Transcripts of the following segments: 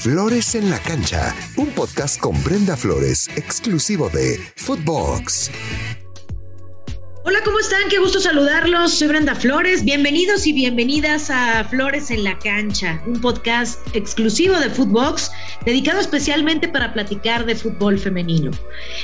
Flores en la Cancha, un podcast con Brenda Flores, exclusivo de Footbox. Hola, ¿cómo están? Qué gusto saludarlos. Soy Brenda Flores. Bienvenidos y bienvenidas a Flores en la Cancha, un podcast exclusivo de Footbox dedicado especialmente para platicar de fútbol femenino.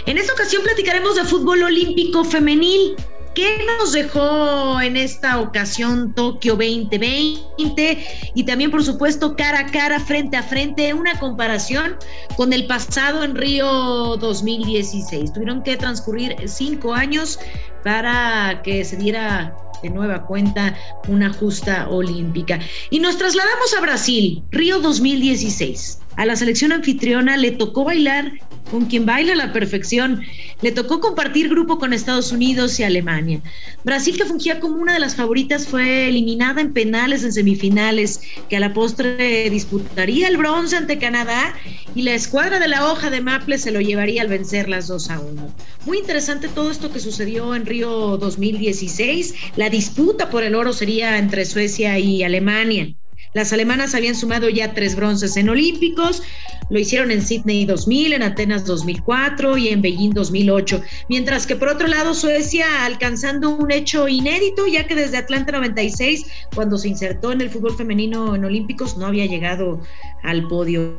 En esta ocasión platicaremos de fútbol olímpico femenil. ¿Qué nos dejó en esta ocasión Tokio 2020? Y también, por supuesto, cara a cara, frente a frente, una comparación con el pasado en Río 2016. Tuvieron que transcurrir cinco años para que se diera de nueva cuenta una justa olímpica. Y nos trasladamos a Brasil, Río 2016. A la selección anfitriona le tocó bailar con quien baila a la perfección. Le tocó compartir grupo con Estados Unidos y Alemania. Brasil, que fungía como una de las favoritas, fue eliminada en penales en semifinales, que a la postre disputaría el bronce ante Canadá y la escuadra de la hoja de Maple se lo llevaría al vencer las 2 a 1. Muy interesante todo esto que sucedió en Río 2016. La disputa por el oro sería entre Suecia y Alemania. Las alemanas habían sumado ya tres bronces en Olímpicos, lo hicieron en Sydney 2000, en Atenas 2004 y en Beijing 2008, mientras que por otro lado Suecia alcanzando un hecho inédito, ya que desde Atlanta 96, cuando se insertó en el fútbol femenino en Olímpicos, no había llegado al podio.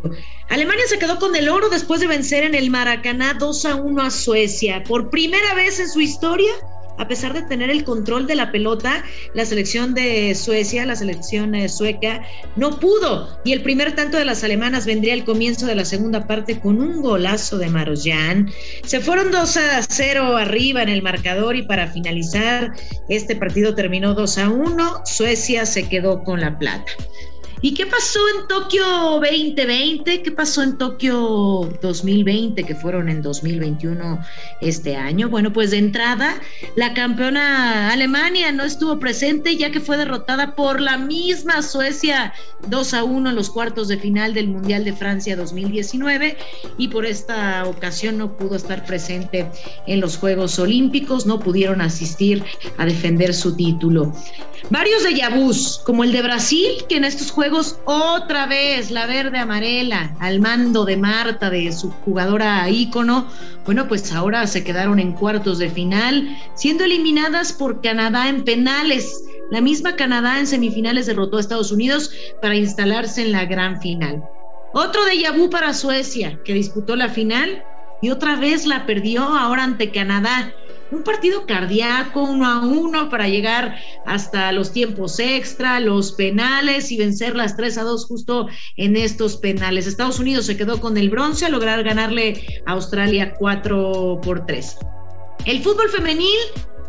Alemania se quedó con el oro después de vencer en el Maracaná 2 a 1 a Suecia. Por primera vez en su historia, a pesar de tener el control de la pelota, la selección de Suecia, la selección eh, sueca, no pudo. Y el primer tanto de las alemanas vendría al comienzo de la segunda parte con un golazo de Marosjan. Se fueron 2 a 0 arriba en el marcador y para finalizar, este partido terminó 2 a 1. Suecia se quedó con la plata. ¿Y qué pasó en Tokio 2020? ¿Qué pasó en Tokio 2020, que fueron en 2021 este año? Bueno, pues de entrada, la campeona Alemania no estuvo presente ya que fue derrotada por la misma Suecia 2 a 1 en los cuartos de final del Mundial de Francia 2019 y por esta ocasión no pudo estar presente en los Juegos Olímpicos, no pudieron asistir a defender su título. Varios de Yabús, como el de Brasil, que en estos juegos otra vez la verde amarela al mando de Marta, de su jugadora ícono, bueno, pues ahora se quedaron en cuartos de final, siendo eliminadas por Canadá en penales. La misma Canadá en semifinales derrotó a Estados Unidos para instalarse en la gran final. Otro de Yabú para Suecia, que disputó la final y otra vez la perdió ahora ante Canadá un partido cardíaco, uno a uno, para llegar hasta los tiempos extra, los penales y vencer las 3 a 2 justo en estos penales. Estados Unidos se quedó con el bronce a lograr ganarle a Australia 4 por 3. El fútbol femenil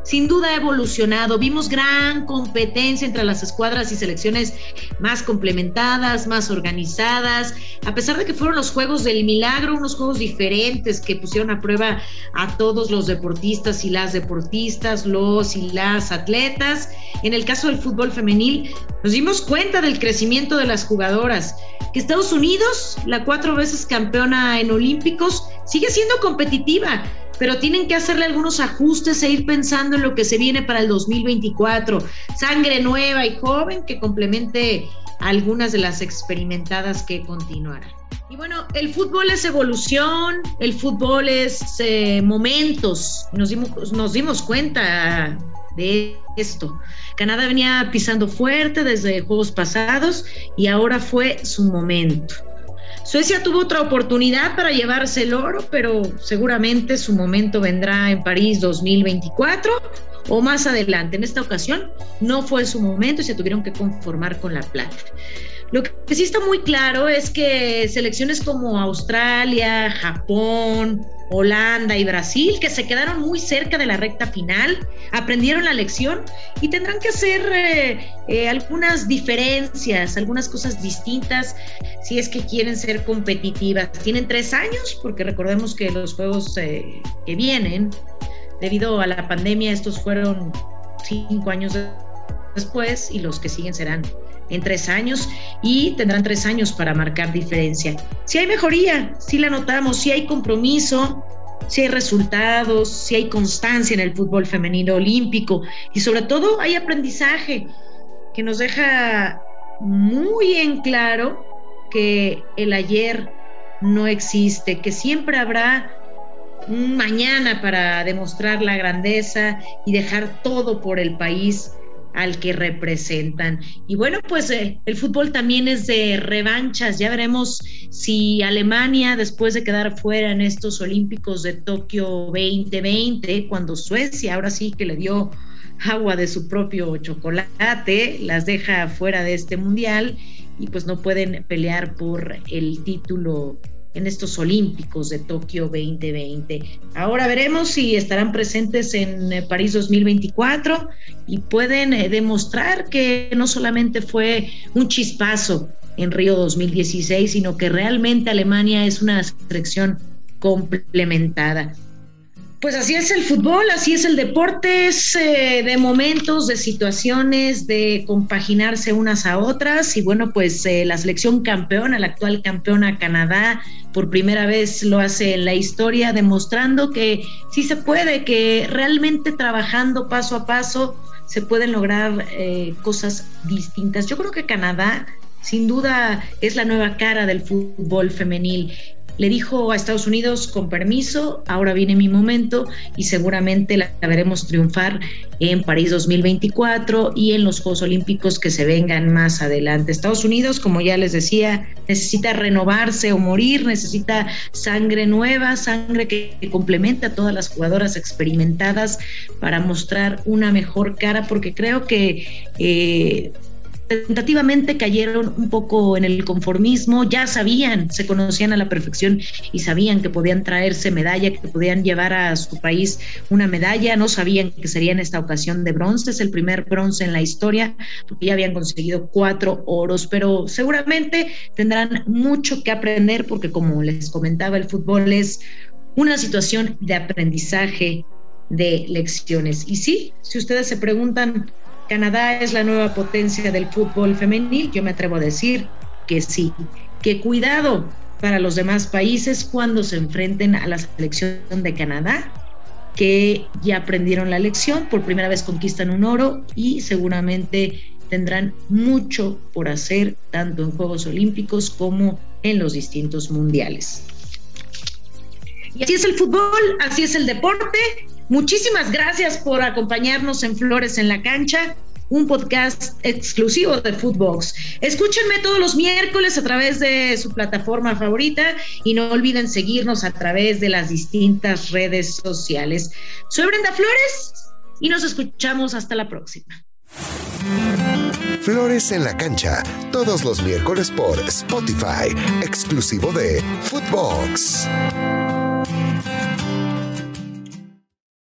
sin duda ha evolucionado. Vimos gran competencia entre las escuadras y selecciones más complementadas, más organizadas, a pesar de que fueron los Juegos del Milagro, unos juegos diferentes que pusieron a prueba a todos los deportistas y las deportistas, los y las atletas. En el caso del fútbol femenil, nos dimos cuenta del crecimiento de las jugadoras, que Estados Unidos, la cuatro veces campeona en Olímpicos, sigue siendo competitiva pero tienen que hacerle algunos ajustes e ir pensando en lo que se viene para el 2024. Sangre nueva y joven que complemente algunas de las experimentadas que continuarán. Y bueno, el fútbol es evolución, el fútbol es eh, momentos. Nos dimos, nos dimos cuenta de esto. Canadá venía pisando fuerte desde juegos pasados y ahora fue su momento. Suecia tuvo otra oportunidad para llevarse el oro, pero seguramente su momento vendrá en París 2024 o más adelante. En esta ocasión no fue su momento y se tuvieron que conformar con la plata. Lo que sí está muy claro es que selecciones como Australia, Japón, Holanda y Brasil, que se quedaron muy cerca de la recta final, aprendieron la lección y tendrán que hacer eh, eh, algunas diferencias, algunas cosas distintas si es que quieren ser competitivas. Tienen tres años, porque recordemos que los juegos eh, que vienen, debido a la pandemia, estos fueron cinco años después y los que siguen serán en tres años y tendrán tres años para marcar diferencia. Si hay mejoría, si la notamos, si hay compromiso, si hay resultados, si hay constancia en el fútbol femenino olímpico y sobre todo hay aprendizaje que nos deja muy en claro que el ayer no existe, que siempre habrá un mañana para demostrar la grandeza y dejar todo por el país al que representan. Y bueno, pues eh, el fútbol también es de revanchas. Ya veremos si Alemania, después de quedar fuera en estos Olímpicos de Tokio 2020, cuando Suecia ahora sí que le dio agua de su propio chocolate, las deja fuera de este mundial y pues no pueden pelear por el título en estos Olímpicos de Tokio 2020. Ahora veremos si estarán presentes en eh, París 2024 y pueden eh, demostrar que no solamente fue un chispazo en Río 2016, sino que realmente Alemania es una selección complementada. Pues así es el fútbol, así es el deporte, es eh, de momentos, de situaciones, de compaginarse unas a otras. Y bueno, pues eh, la selección campeona, la actual campeona Canadá, por primera vez lo hace en la historia, demostrando que sí se puede, que realmente trabajando paso a paso se pueden lograr eh, cosas distintas. Yo creo que Canadá sin duda es la nueva cara del fútbol femenil le dijo a Estados Unidos, con permiso, ahora viene mi momento y seguramente la veremos triunfar en París 2024 y en los Juegos Olímpicos que se vengan más adelante. Estados Unidos, como ya les decía, necesita renovarse o morir, necesita sangre nueva, sangre que, complementa a todas las jugadoras experimentadas para mostrar una mejor cara, porque creo que... Eh, tentativamente cayeron un poco en el conformismo, ya sabían, se conocían a la perfección y sabían que podían traerse medalla, que podían llevar a su país una medalla, no sabían que sería en esta ocasión de bronce, es el primer bronce en la historia, porque ya habían conseguido cuatro oros, pero seguramente tendrán mucho que aprender porque como les comentaba, el fútbol es una situación de aprendizaje, de lecciones. Y sí, si ustedes se preguntan, Canadá es la nueva potencia del fútbol femenil, yo me atrevo a decir que sí, que cuidado para los demás países cuando se enfrenten a la selección de Canadá, que ya aprendieron la lección, por primera vez conquistan un oro y seguramente tendrán mucho por hacer tanto en Juegos Olímpicos como en los distintos mundiales. Y así es el fútbol, así es el deporte Muchísimas gracias por acompañarnos en Flores en la Cancha, un podcast exclusivo de Footbox. Escúchenme todos los miércoles a través de su plataforma favorita y no olviden seguirnos a través de las distintas redes sociales. Soy Brenda Flores y nos escuchamos hasta la próxima. Flores en la cancha, todos los miércoles por Spotify, exclusivo de Footbox.